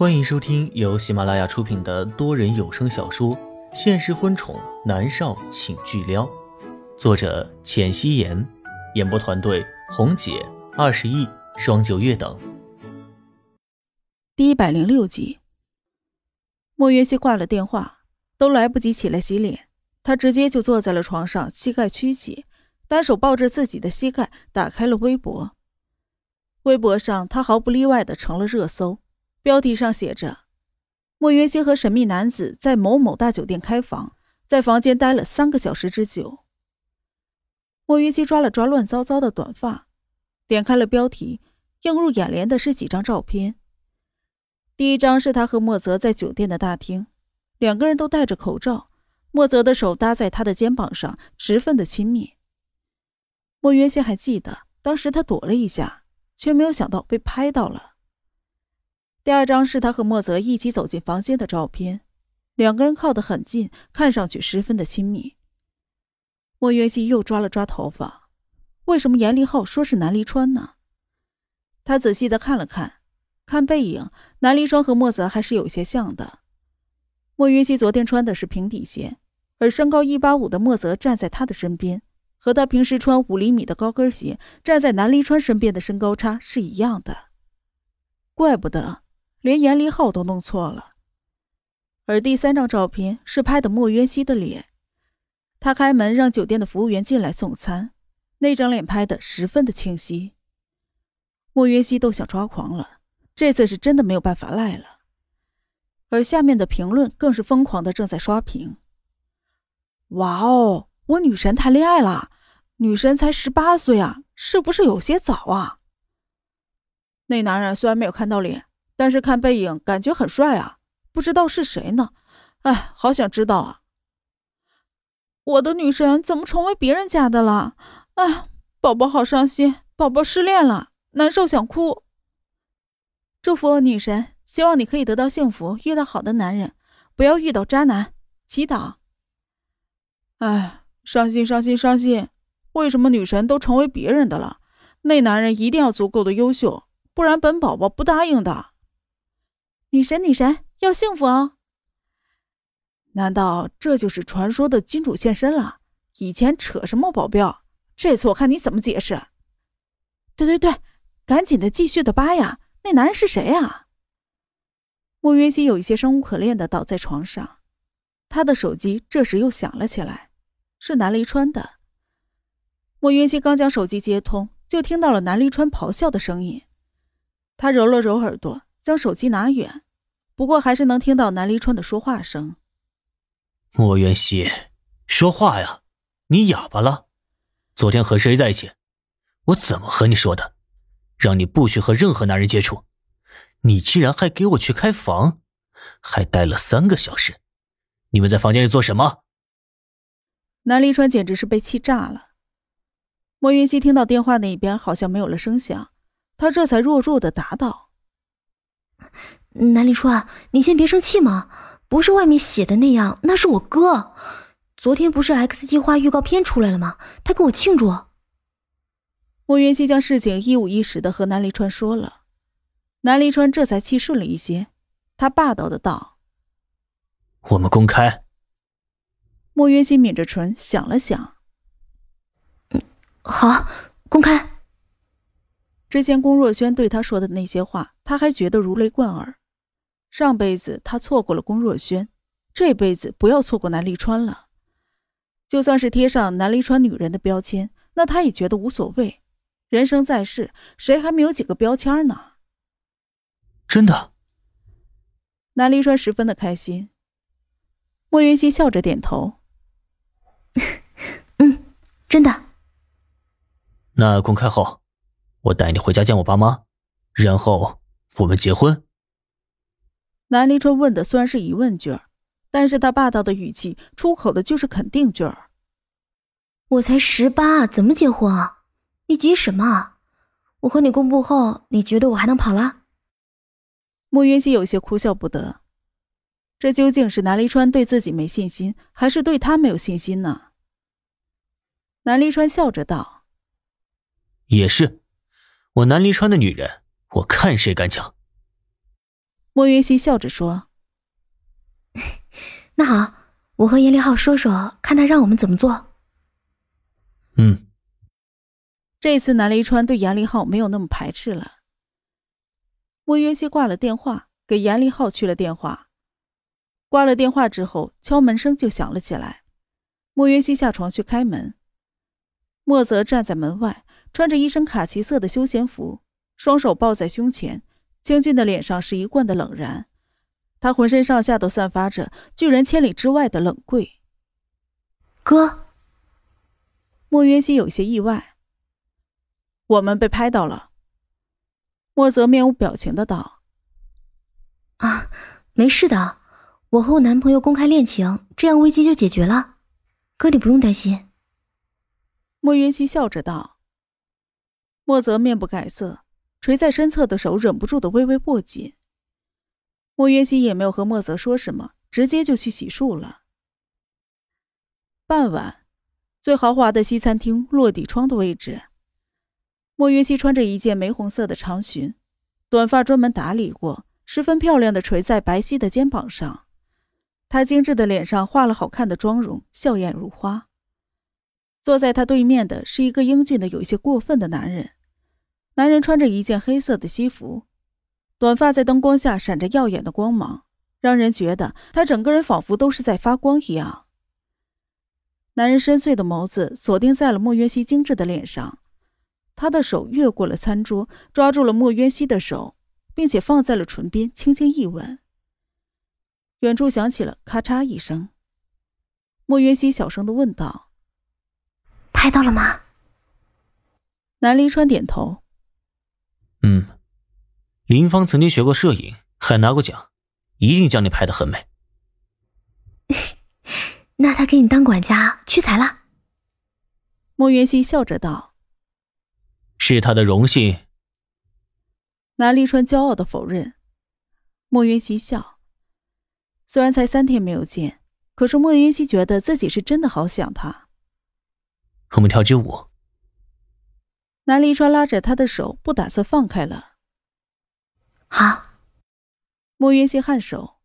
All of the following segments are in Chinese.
欢迎收听由喜马拉雅出品的多人有声小说《现实婚宠男少请巨撩》，作者：浅汐颜，演播团队：红姐、二十亿、双九月等。第一百零六集，莫约西挂了电话，都来不及起来洗脸，他直接就坐在了床上，膝盖屈起，单手抱着自己的膝盖，打开了微博。微博上，他毫不例外的成了热搜。标题上写着：“莫云熙和神秘男子在某某大酒店开房，在房间待了三个小时之久。”莫云熙抓了抓乱糟糟的短发，点开了标题，映入眼帘的是几张照片。第一张是他和莫泽在酒店的大厅，两个人都戴着口罩，莫泽的手搭在他的肩膀上，十分的亲密。莫云熙还记得，当时他躲了一下，却没有想到被拍到了。第二张是他和莫泽一起走进房间的照片，两个人靠得很近，看上去十分的亲密。莫云熙又抓了抓头发，为什么严立浩说是南离川呢？他仔细的看了看，看背影，南离川和莫泽还是有些像的。莫云熙昨天穿的是平底鞋，而身高一八五的莫泽站在他的身边，和他平时穿五厘米的高跟鞋站在南离川身边的身高差是一样的，怪不得。连严离浩都弄错了，而第三张照片是拍的莫渊熙的脸，他开门让酒店的服务员进来送餐，那张脸拍的十分的清晰。莫渊熙都想抓狂了，这次是真的没有办法赖了。而下面的评论更是疯狂的正在刷屏。哇哦，我女神谈恋爱了，女神才十八岁啊，是不是有些早啊？那男人虽然没有看到脸。但是看背影感觉很帅啊，不知道是谁呢？哎，好想知道啊！我的女神怎么成为别人家的了？哎，宝宝好伤心，宝宝失恋了，难受想哭。祝福女神，希望你可以得到幸福，遇到好的男人，不要遇到渣男。祈祷。哎，伤心伤心伤心！为什么女神都成为别人的了？那男人一定要足够的优秀，不然本宝宝不答应的。女神，女神要幸福哦！难道这就是传说的金主现身了？以前扯什么保镖？这次我看你怎么解释！对对对，赶紧的继续的扒呀！那男人是谁呀？莫云熙有一些生无可恋的倒在床上，他的手机这时又响了起来，是南离川的。莫云熙刚将手机接通，就听到了南离川咆哮的声音，他揉了揉耳朵。将手机拿远，不过还是能听到南离川的说话声。莫元熙，说话呀！你哑巴了？昨天和谁在一起？我怎么和你说的？让你不许和任何男人接触。你居然还给我去开房，还待了三个小时。你们在房间里做什么？南离川简直是被气炸了。莫云熙听到电话那边好像没有了声响，他这才弱弱的答道。南离川，你先别生气嘛，不是外面写的那样，那是我哥。昨天不是 X 计划预告片出来了吗？他给我庆祝。莫元熙将事情一五一十的和南离川说了，南离川这才气顺了一些，他霸道的道：“我们公开。”莫元熙抿着唇想了想，嗯，好，公开。之前龚若轩对他说的那些话，他还觉得如雷贯耳。上辈子他错过了龚若轩，这辈子不要错过南离川了。就算是贴上南离川女人的标签，那他也觉得无所谓。人生在世，谁还没有几个标签呢？真的。南离川十分的开心。莫云熙笑着点头：“ 嗯，真的。”那公开后。我带你回家见我爸妈，然后我们结婚。南离川问的虽然是疑问句儿，但是他霸道的语气出口的就是肯定句儿。我才十八，怎么结婚啊？你急什么？我和你公布后，你觉得我还能跑了？莫云熙有些哭笑不得，这究竟是南离川对自己没信心，还是对他没有信心呢？南离川笑着道：“也是。”我南离川的女人，我看谁敢抢。莫云熙笑着说：“那好，我和严立浩说说，看他让我们怎么做。”嗯。这次南离川对严立浩没有那么排斥了。莫云熙挂了电话，给严立浩去了电话。挂了电话之后，敲门声就响了起来。莫云熙下床去开门。莫泽站在门外，穿着一身卡其色的休闲服，双手抱在胸前，清俊的脸上是一贯的冷然。他浑身上下都散发着拒人千里之外的冷贵。哥，莫云熙有些意外。我们被拍到了。莫泽面无表情的道：“啊，没事的，我和我男朋友公开恋情，这样危机就解决了。哥，你不用担心。”莫云熙笑着道。莫泽面不改色，垂在身侧的手忍不住的微微握紧。莫云熙也没有和莫泽说什么，直接就去洗漱了。傍晚，最豪华的西餐厅落地窗的位置。莫云熙穿着一件玫红色的长裙，短发专门打理过，十分漂亮的垂在白皙的肩膀上。她精致的脸上画了好看的妆容，笑靥如花。坐在她对面的是一个英俊的有些过分的男人。男人穿着一件黑色的西服，短发在灯光下闪着耀眼的光芒，让人觉得他整个人仿佛都是在发光一样。男人深邃的眸子锁定在了莫云熙精致的脸上。他的手越过了餐桌，抓住了莫渊熙的手，并且放在了唇边，轻轻一吻。远处响起了咔嚓一声。莫渊熙小声的问道：“拍到了吗？”南离川点头：“嗯，林芳曾经学过摄影，还拿过奖，一定将你拍的很美。”那他给你当管家屈才了？莫元熙笑着道。是他的荣幸。南立川骄傲的否认。莫云熙笑。虽然才三天没有见，可是莫云熙觉得自己是真的好想他。我们跳支舞。南离川拉着他的手，不打算放开了。好。莫云熙颔首。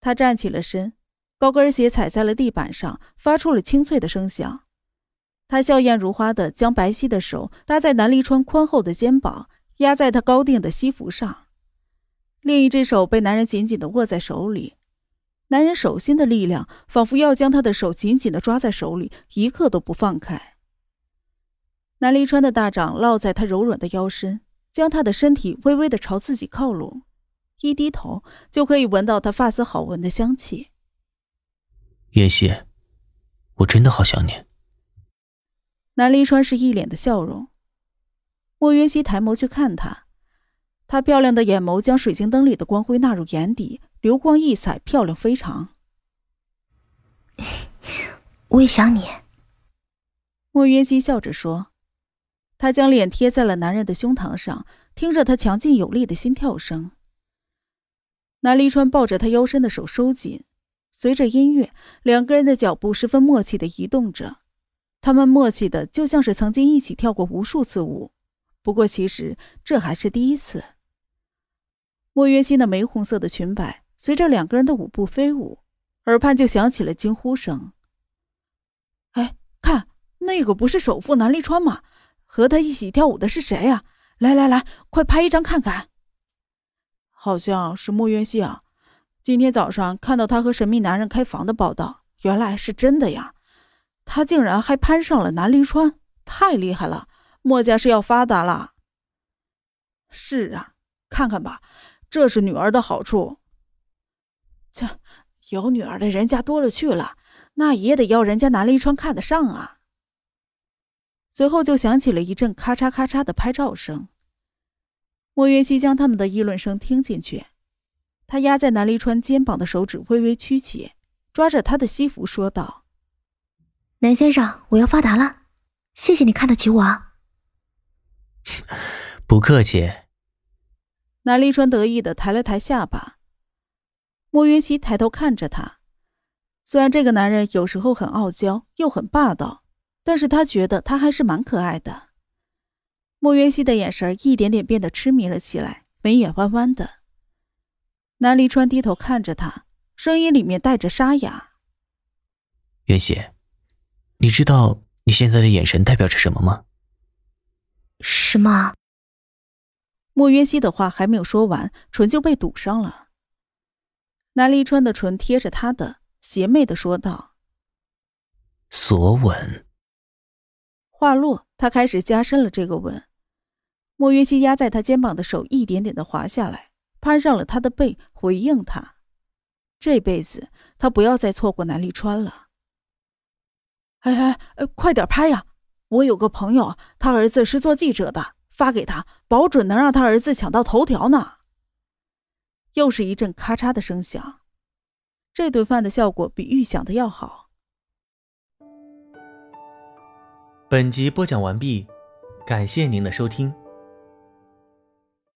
他站起了身，高跟鞋踩在了地板上，发出了清脆的声响。他笑靥如花的将白皙的手搭在南离川宽厚的肩膀，压在他高定的西服上，另一只手被男人紧紧的握在手里。男人手心的力量仿佛要将他的手紧紧的抓在手里，一刻都不放开。南离川的大掌落在他柔软的腰身，将他的身体微微的朝自己靠拢，一低头就可以闻到他发丝好闻的香气。妍希，我真的好想你。南离川是一脸的笑容，莫云熙抬眸去看他，他漂亮的眼眸将水晶灯里的光辉纳入眼底，流光溢彩，漂亮非常。我也想你。莫云熙笑着说，他将脸贴在了男人的胸膛上，听着他强劲有力的心跳声。南离川抱着他腰身的手收紧，随着音乐，两个人的脚步十分默契的移动着。他们默契的就像是曾经一起跳过无数次舞，不过其实这还是第一次。莫云熙那玫红色的裙摆随着两个人的舞步飞舞，耳畔就响起了惊呼声：“哎，看那个不是首富南立川吗？和他一起跳舞的是谁呀？来来来，快拍一张看看。”好像是莫云熙啊，今天早上看到他和神秘男人开房的报道，原来是真的呀。他竟然还攀上了南离川，太厉害了！墨家是要发达了。是啊，看看吧，这是女儿的好处。切，有女儿的人家多了去了，那也得要人家南离川看得上啊。随后就响起了一阵咔嚓咔嚓的拍照声。莫云熙将他们的议论声听进去，他压在南离川肩膀的手指微微曲起，抓着他的西服说道。南先生，我要发达了，谢谢你看得起我啊！不客气。南离川得意的抬了抬下巴。莫云熙抬头看着他，虽然这个男人有时候很傲娇又很霸道，但是他觉得他还是蛮可爱的。莫渊熙的眼神一点点变得痴迷了起来，眉眼弯弯的。南离川低头看着他，声音里面带着沙哑：“渊熙，你知道你现在的眼神代表着什么吗？”“什么？”莫渊熙的话还没有说完，唇就被堵上了。南离川的唇贴着他的，邪魅的说道：“索吻。”话落，他开始加深了这个吻。莫云熙压在他肩膀的手一点点的滑下来，攀上了他的背，回应他。这辈子他不要再错过南立川了。哎哎哎，快点拍呀！我有个朋友，他儿子是做记者的，发给他，保准能让他儿子抢到头条呢。又是一阵咔嚓的声响，这顿饭的效果比预想的要好。本集播讲完毕，感谢您的收听。